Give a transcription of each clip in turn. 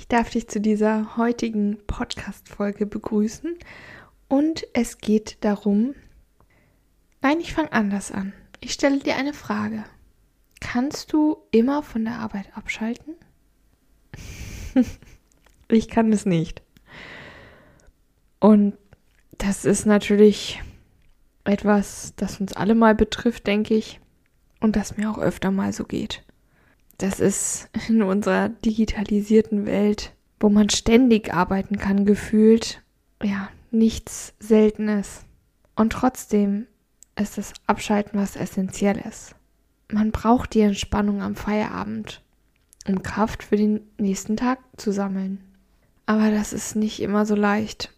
Ich darf dich zu dieser heutigen Podcast-Folge begrüßen und es geht darum, nein, ich fange anders an. Ich stelle dir eine Frage. Kannst du immer von der Arbeit abschalten? ich kann es nicht. Und das ist natürlich etwas, das uns alle mal betrifft, denke ich, und das mir auch öfter mal so geht. Das ist in unserer digitalisierten Welt, wo man ständig arbeiten kann, gefühlt, ja, nichts Seltenes. Und trotzdem ist das Abschalten was Essentielles. Man braucht die Entspannung am Feierabend, um Kraft für den nächsten Tag zu sammeln. Aber das ist nicht immer so leicht.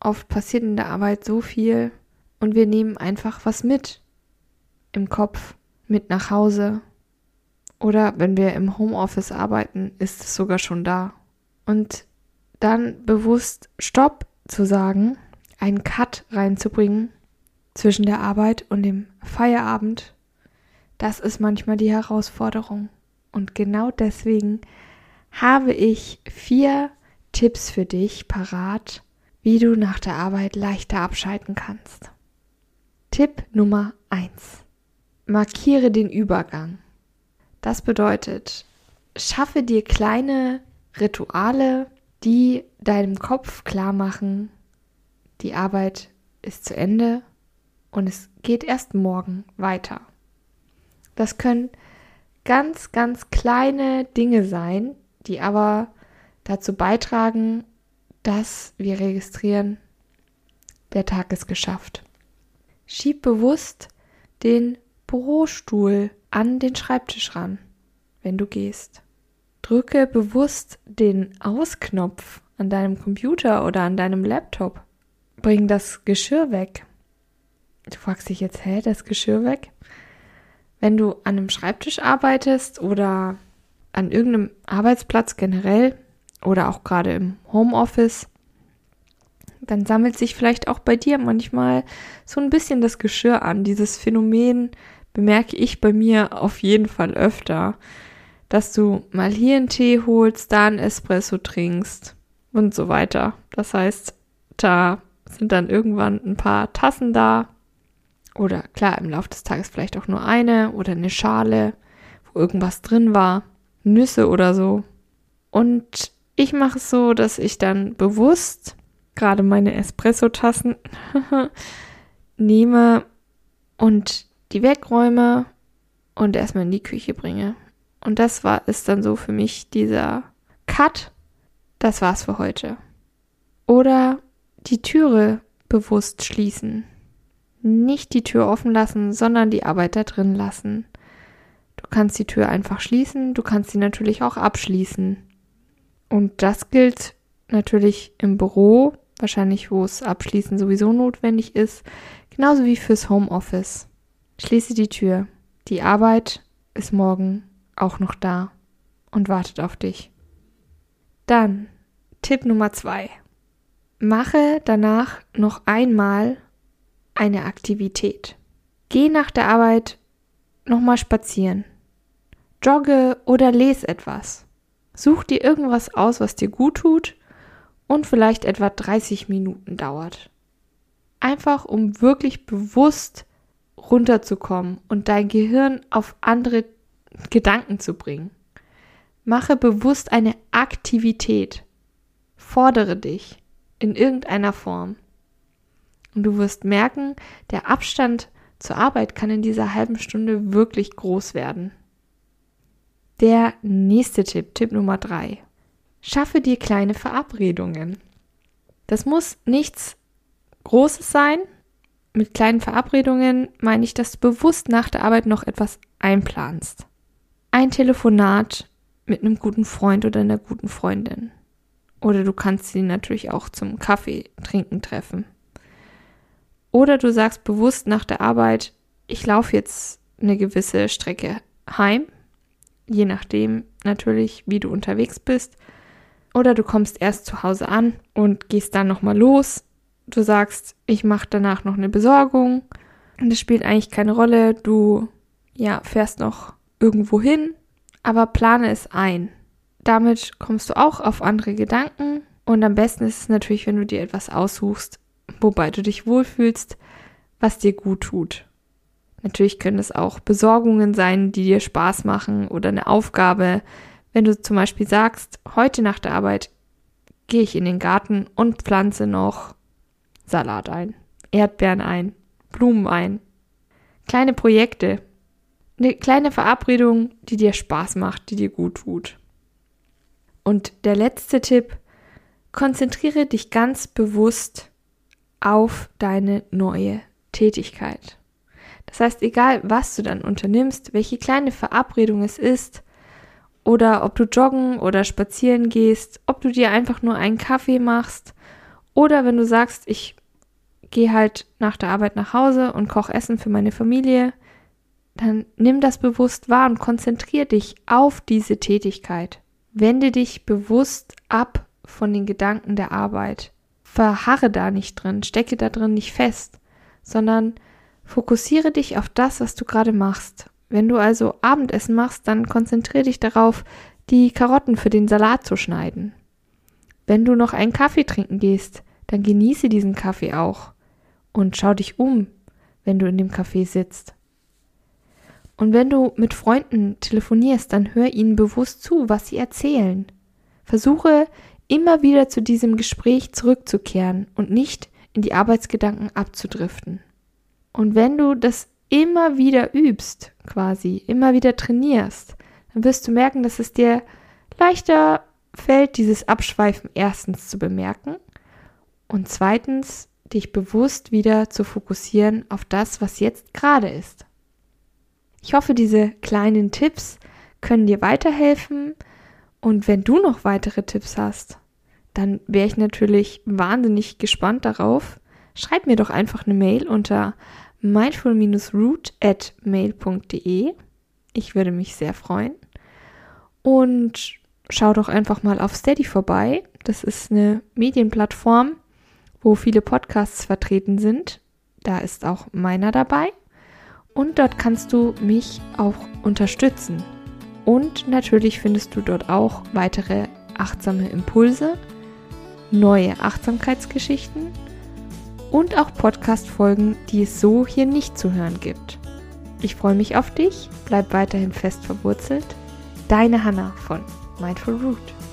Oft passiert in der Arbeit so viel und wir nehmen einfach was mit. Im Kopf, mit nach Hause. Oder wenn wir im Homeoffice arbeiten, ist es sogar schon da. Und dann bewusst Stopp zu sagen, einen Cut reinzubringen zwischen der Arbeit und dem Feierabend, das ist manchmal die Herausforderung. Und genau deswegen habe ich vier Tipps für dich parat, wie du nach der Arbeit leichter abschalten kannst. Tipp Nummer eins: Markiere den Übergang. Das bedeutet, schaffe dir kleine Rituale, die deinem Kopf klar machen, die Arbeit ist zu Ende und es geht erst morgen weiter. Das können ganz, ganz kleine Dinge sein, die aber dazu beitragen, dass wir registrieren, der Tag ist geschafft. Schieb bewusst den Bürostuhl an den Schreibtisch ran, wenn du gehst. Drücke bewusst den Ausknopf an deinem Computer oder an deinem Laptop. Bring das Geschirr weg. Du fragst dich jetzt, hä, das Geschirr weg? Wenn du an einem Schreibtisch arbeitest oder an irgendeinem Arbeitsplatz generell oder auch gerade im Homeoffice, dann sammelt sich vielleicht auch bei dir manchmal so ein bisschen das Geschirr an. Dieses Phänomen bemerke ich bei mir auf jeden Fall öfter, dass du mal hier einen Tee holst, da einen Espresso trinkst und so weiter. Das heißt, da sind dann irgendwann ein paar Tassen da, oder klar, im Laufe des Tages vielleicht auch nur eine oder eine Schale, wo irgendwas drin war. Nüsse oder so. Und ich mache es so, dass ich dann bewusst gerade meine Espresso-Tassen nehme und die wegräume und erstmal in die Küche bringe. Und das war ist dann so für mich dieser Cut. Das war's für heute. Oder die Türe bewusst schließen nicht die Tür offen lassen, sondern die Arbeit da drin lassen. Du kannst die Tür einfach schließen, du kannst sie natürlich auch abschließen. Und das gilt natürlich im Büro, wahrscheinlich wo es abschließen sowieso notwendig ist, genauso wie fürs Homeoffice. Schließe die Tür. Die Arbeit ist morgen auch noch da und wartet auf dich. Dann Tipp Nummer zwei. Mache danach noch einmal eine Aktivität. Geh nach der Arbeit nochmal spazieren. Jogge oder lese etwas. Such dir irgendwas aus, was dir gut tut und vielleicht etwa 30 Minuten dauert. Einfach um wirklich bewusst runterzukommen und dein Gehirn auf andere Gedanken zu bringen. Mache bewusst eine Aktivität. Fordere dich in irgendeiner Form. Und du wirst merken, der Abstand zur Arbeit kann in dieser halben Stunde wirklich groß werden. Der nächste Tipp, Tipp Nummer drei. Schaffe dir kleine Verabredungen. Das muss nichts Großes sein. Mit kleinen Verabredungen meine ich, dass du bewusst nach der Arbeit noch etwas einplanst. Ein Telefonat mit einem guten Freund oder einer guten Freundin. Oder du kannst sie natürlich auch zum Kaffee trinken treffen. Oder du sagst bewusst nach der Arbeit, ich laufe jetzt eine gewisse Strecke heim, je nachdem natürlich, wie du unterwegs bist. Oder du kommst erst zu Hause an und gehst dann nochmal los. Du sagst, ich mache danach noch eine Besorgung. Und das spielt eigentlich keine Rolle. Du ja, fährst noch irgendwo hin, aber plane es ein. Damit kommst du auch auf andere Gedanken. Und am besten ist es natürlich, wenn du dir etwas aussuchst, wobei du dich wohlfühlst, was dir gut tut. Natürlich können es auch Besorgungen sein, die dir Spaß machen oder eine Aufgabe. Wenn du zum Beispiel sagst, heute nach der Arbeit gehe ich in den Garten und pflanze noch Salat ein, Erdbeeren ein, Blumen ein. Kleine Projekte. Eine kleine Verabredung, die dir Spaß macht, die dir gut tut. Und der letzte Tipp, konzentriere dich ganz bewusst auf deine neue Tätigkeit. Das heißt, egal was du dann unternimmst, welche kleine Verabredung es ist, oder ob du joggen oder spazieren gehst, ob du dir einfach nur einen Kaffee machst, oder wenn du sagst, ich gehe halt nach der Arbeit nach Hause und koche Essen für meine Familie, dann nimm das bewusst wahr und konzentriere dich auf diese Tätigkeit. Wende dich bewusst ab von den Gedanken der Arbeit. Verharre da nicht drin, stecke da drin nicht fest, sondern Fokussiere dich auf das, was du gerade machst. Wenn du also Abendessen machst, dann konzentriere dich darauf, die Karotten für den Salat zu schneiden. Wenn du noch einen Kaffee trinken gehst, dann genieße diesen Kaffee auch und schau dich um, wenn du in dem Café sitzt. Und wenn du mit Freunden telefonierst, dann hör ihnen bewusst zu, was sie erzählen. Versuche immer wieder zu diesem Gespräch zurückzukehren und nicht in die Arbeitsgedanken abzudriften. Und wenn du das immer wieder übst, quasi, immer wieder trainierst, dann wirst du merken, dass es dir leichter fällt, dieses Abschweifen erstens zu bemerken und zweitens dich bewusst wieder zu fokussieren auf das, was jetzt gerade ist. Ich hoffe, diese kleinen Tipps können dir weiterhelfen und wenn du noch weitere Tipps hast, dann wäre ich natürlich wahnsinnig gespannt darauf. Schreib mir doch einfach eine Mail unter mindful-root at mail.de. Ich würde mich sehr freuen. Und schau doch einfach mal auf Steady vorbei. Das ist eine Medienplattform, wo viele Podcasts vertreten sind. Da ist auch meiner dabei. Und dort kannst du mich auch unterstützen. Und natürlich findest du dort auch weitere achtsame Impulse, neue Achtsamkeitsgeschichten und auch Podcast-Folgen, die es so hier nicht zu hören gibt. Ich freue mich auf dich, bleib weiterhin fest verwurzelt. Deine Hanna von Mindful Root.